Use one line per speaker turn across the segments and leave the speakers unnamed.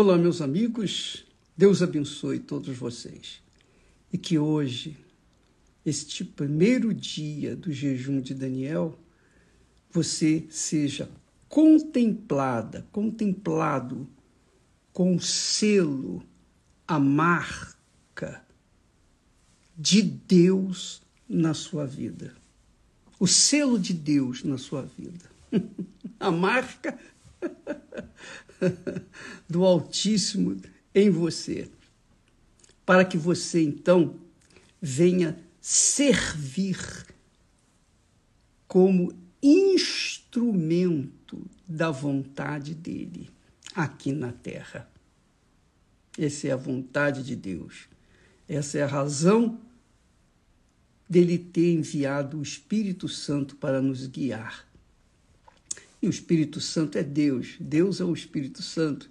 Olá, meus amigos, Deus abençoe todos vocês e que hoje, este primeiro dia do jejum de Daniel, você seja contemplada, contemplado com o selo, a marca de Deus na sua vida. O selo de Deus na sua vida. a marca do Altíssimo em você. Para que você então venha servir como instrumento da vontade dele aqui na terra. Essa é a vontade de Deus. Essa é a razão dele ter enviado o Espírito Santo para nos guiar. E o Espírito Santo é Deus, Deus é o Espírito Santo.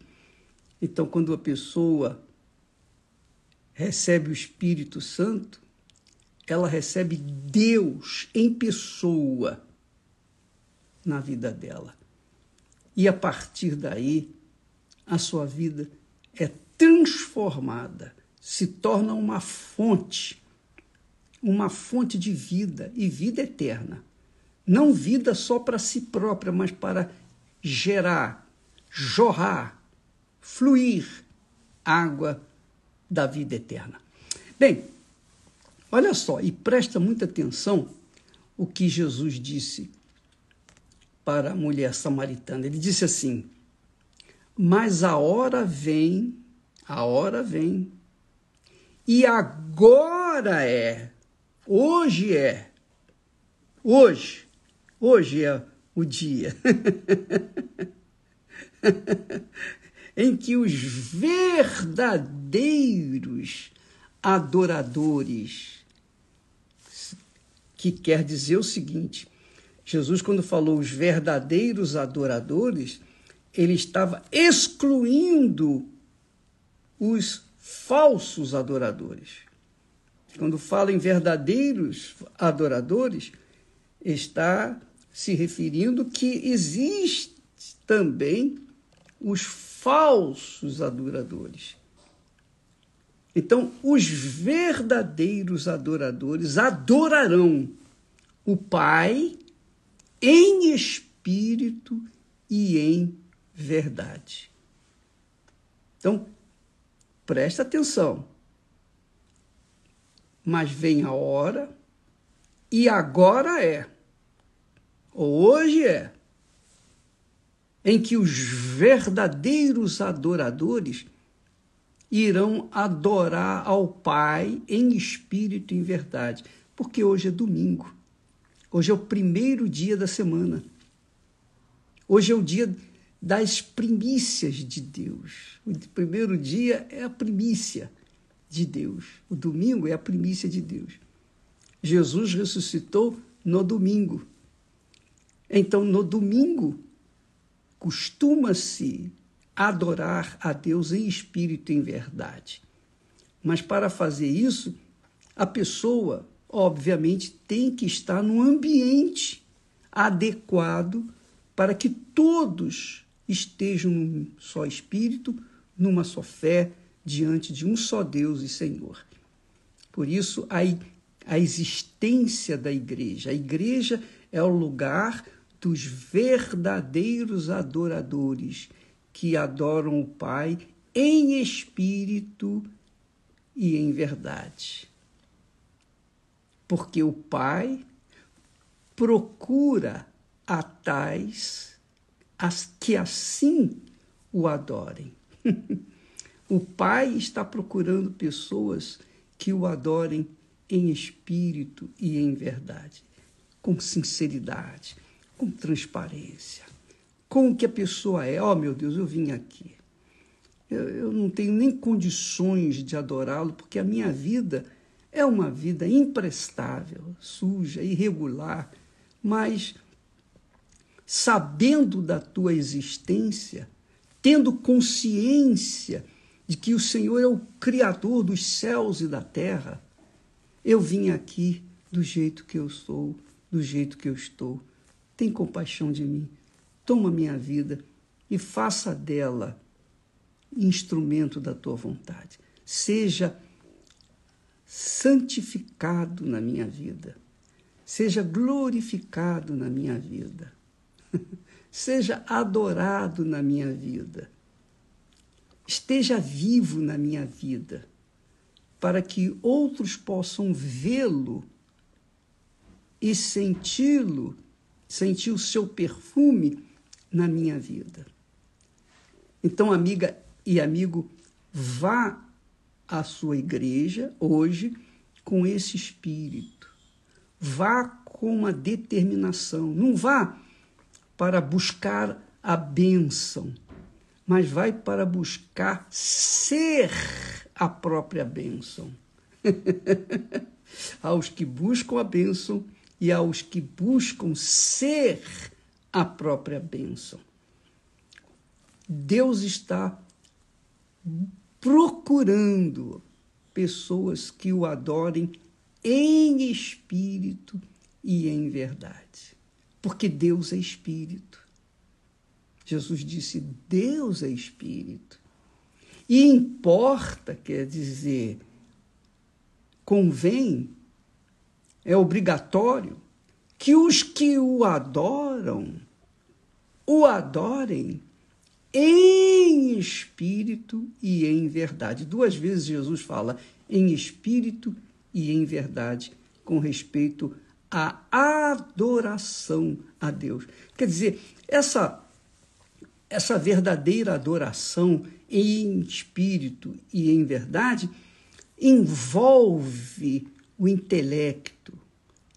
Então, quando a pessoa recebe o Espírito Santo, ela recebe Deus em pessoa na vida dela. E a partir daí, a sua vida é transformada, se torna uma fonte, uma fonte de vida e vida eterna. Não vida só para si própria, mas para gerar, jorrar, fluir água da vida eterna. Bem, olha só, e presta muita atenção o que Jesus disse para a mulher samaritana. Ele disse assim: Mas a hora vem, a hora vem, e agora é, hoje é, hoje, Hoje é o dia em que os verdadeiros adoradores, que quer dizer o seguinte: Jesus, quando falou os verdadeiros adoradores, ele estava excluindo os falsos adoradores. Quando fala em verdadeiros adoradores, está se referindo que existe também os falsos adoradores. Então, os verdadeiros adoradores adorarão o Pai em espírito e em verdade. Então, presta atenção. Mas vem a hora, e agora é hoje é, em que os verdadeiros adoradores irão adorar ao Pai em espírito e em verdade, porque hoje é domingo. Hoje é o primeiro dia da semana. Hoje é o dia das primícias de Deus. O primeiro dia é a primícia de Deus. O domingo é a primícia de Deus. Jesus ressuscitou no domingo. Então, no domingo, costuma-se adorar a Deus em espírito e em verdade. Mas para fazer isso, a pessoa, obviamente, tem que estar num ambiente adequado para que todos estejam num só espírito, numa só fé, diante de um só Deus e Senhor. Por isso, a, a existência da igreja. A igreja é o lugar dos verdadeiros adoradores que adoram o Pai em espírito e em verdade. Porque o Pai procura a tais as que assim o adorem. o Pai está procurando pessoas que o adorem em espírito e em verdade, com sinceridade com transparência, com o que a pessoa é. Oh, meu Deus, eu vim aqui. Eu, eu não tenho nem condições de adorá-lo, porque a minha vida é uma vida imprestável, suja, irregular, mas sabendo da tua existência, tendo consciência de que o Senhor é o Criador dos céus e da terra, eu vim aqui do jeito que eu sou, do jeito que eu estou tem compaixão de mim, toma minha vida e faça dela instrumento da tua vontade. Seja santificado na minha vida. Seja glorificado na minha vida. Seja adorado na minha vida. Esteja vivo na minha vida, para que outros possam vê-lo e senti-lo, sentir o seu perfume na minha vida. Então, amiga e amigo, vá à sua igreja hoje com esse espírito. Vá com uma determinação. Não vá para buscar a bênção, mas vai para buscar ser a própria bênção. aos que buscam a bênção e aos que buscam ser a própria bênção. Deus está procurando pessoas que o adorem em espírito e em verdade. Porque Deus é espírito. Jesus disse: Deus é espírito. E importa, quer dizer, convém, é obrigatório que os que o adoram o adorem em espírito e em verdade. Duas vezes Jesus fala em espírito e em verdade com respeito à adoração a Deus. Quer dizer, essa essa verdadeira adoração em espírito e em verdade envolve o intelecto,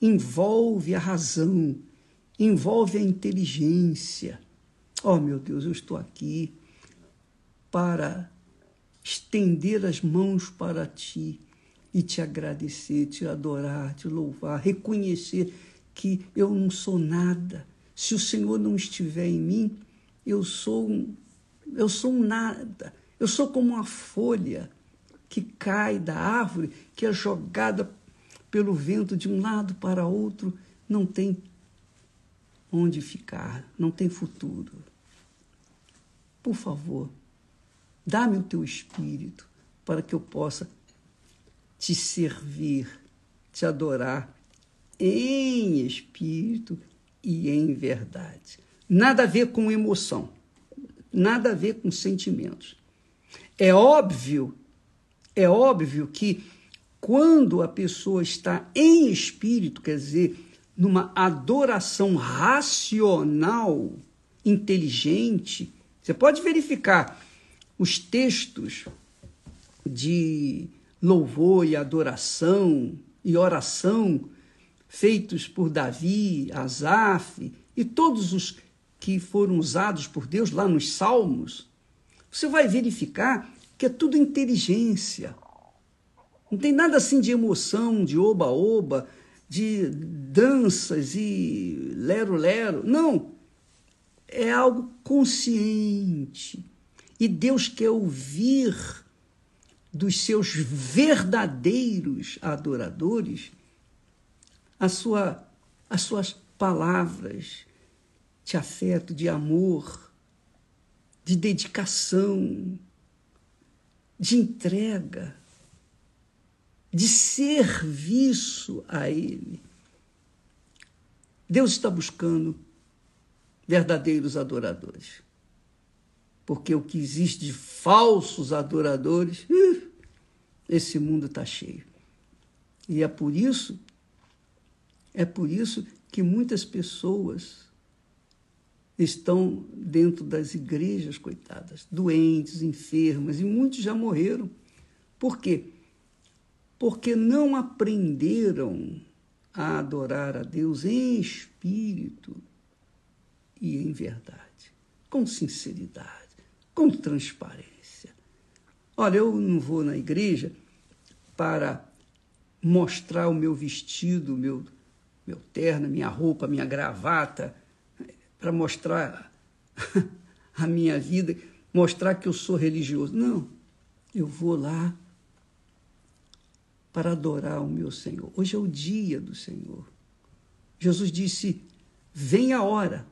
envolve a razão, envolve a inteligência Oh, meu Deus, eu estou aqui para estender as mãos para ti e te agradecer, te adorar, te louvar, reconhecer que eu não sou nada. Se o Senhor não estiver em mim, eu sou um, eu sou um nada. Eu sou como uma folha que cai da árvore, que é jogada pelo vento de um lado para outro, não tem onde ficar, não tem futuro. Por favor, dá-me o teu espírito para que eu possa te servir, te adorar em espírito e em verdade. Nada a ver com emoção, nada a ver com sentimentos. É óbvio, é óbvio que quando a pessoa está em espírito, quer dizer, numa adoração racional, inteligente, você pode verificar os textos de louvor e adoração e oração feitos por Davi, Asaf e todos os que foram usados por Deus lá nos Salmos. Você vai verificar que é tudo inteligência. Não tem nada assim de emoção, de oba-oba, de danças e lero-lero. Não é algo consciente. E Deus quer ouvir dos seus verdadeiros adoradores a sua, as suas palavras de afeto, de amor, de dedicação, de entrega, de serviço a Ele. Deus está buscando verdadeiros adoradores. Porque o que existe de falsos adoradores, esse mundo está cheio. E é por isso, é por isso que muitas pessoas estão dentro das igrejas, coitadas, doentes, enfermas, e muitos já morreram. Por quê? Porque não aprenderam a adorar a Deus em espírito e em verdade, com sinceridade, com transparência. Olha, eu não vou na igreja para mostrar o meu vestido, meu, meu terno, minha roupa, minha gravata, para mostrar a minha vida, mostrar que eu sou religioso. Não, eu vou lá para adorar o meu Senhor. Hoje é o dia do Senhor. Jesus disse: vem a hora,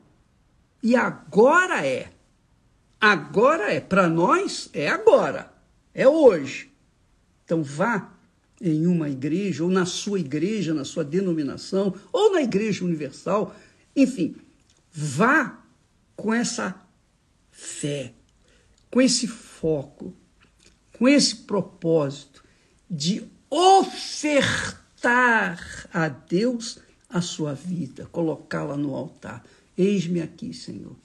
e agora é. Agora é, para nós é agora, é hoje. Então vá em uma igreja, ou na sua igreja, na sua denominação, ou na igreja universal, enfim, vá com essa fé, com esse foco, com esse propósito de ofertar a Deus a sua vida, colocá-la no altar. Eis-me aqui, Senhor.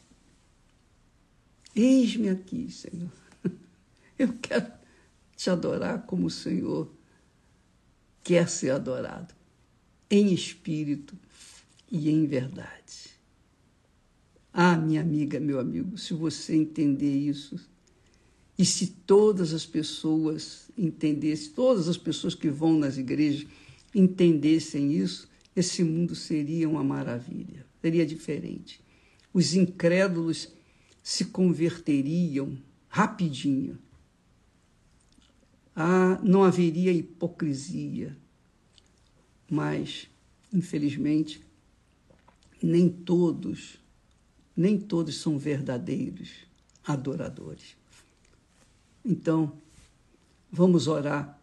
Eis-me aqui, Senhor. Eu quero te adorar como o Senhor quer ser adorado, em espírito e em verdade. Ah, minha amiga, meu amigo, se você entender isso, e se todas as pessoas entendessem, todas as pessoas que vão nas igrejas entendessem isso, esse mundo seria uma maravilha, seria diferente. Os incrédulos se converteriam rapidinho. Ah, não haveria hipocrisia, mas, infelizmente, nem todos, nem todos são verdadeiros adoradores. Então, vamos orar,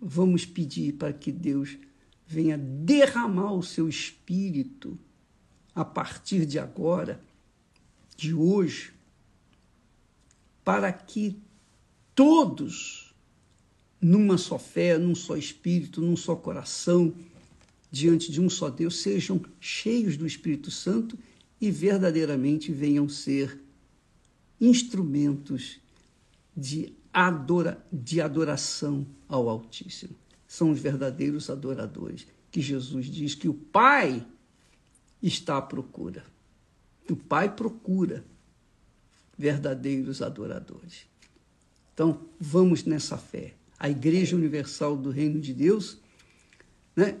vamos pedir para que Deus venha derramar o seu espírito a partir de agora, de hoje, para que todos, numa só fé, num só espírito, num só coração, diante de um só Deus, sejam cheios do Espírito Santo e verdadeiramente venham ser instrumentos de, adora, de adoração ao Altíssimo. São os verdadeiros adoradores, que Jesus diz que o Pai está à procura. O Pai procura verdadeiros adoradores. Então, vamos nessa fé. A Igreja Universal do Reino de Deus né,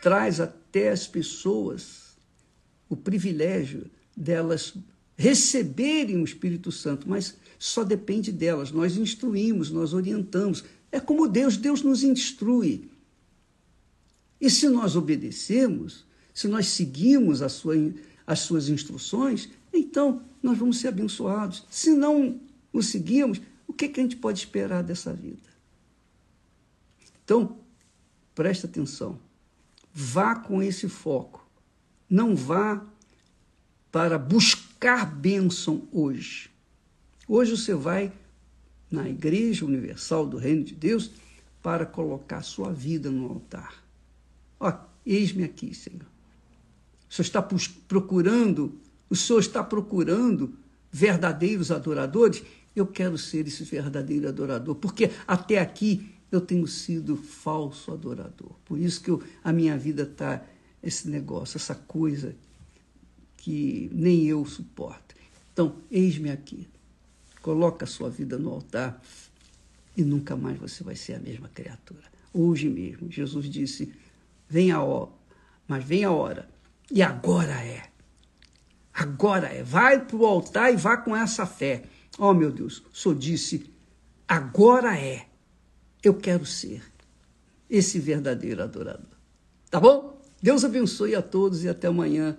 traz até as pessoas o privilégio delas receberem o Espírito Santo, mas só depende delas. Nós instruímos, nós orientamos. É como Deus, Deus nos instrui. E se nós obedecemos, se nós seguimos sua, as suas instruções, então nós vamos ser abençoados. Se não o seguimos, o que, que a gente pode esperar dessa vida? Então, presta atenção. Vá com esse foco. Não vá para buscar bênção hoje. Hoje você vai na Igreja Universal do Reino de Deus para colocar sua vida no altar. Ó, eis-me aqui, Senhor. O Senhor está procurando, o Senhor está procurando verdadeiros adoradores. Eu quero ser esse verdadeiro adorador, porque até aqui eu tenho sido falso adorador. Por isso que eu, a minha vida está esse negócio, essa coisa que nem eu suporto. Então, eis-me aqui. Coloca a sua vida no altar e nunca mais você vai ser a mesma criatura. Hoje mesmo, Jesus disse: vem a hora, mas vem a hora. E agora é. Agora é. Vai para o altar e vá com essa fé. Oh, meu Deus, Senhor disse: agora é. Eu quero ser esse verdadeiro adorador. Tá bom? Deus abençoe a todos e até amanhã,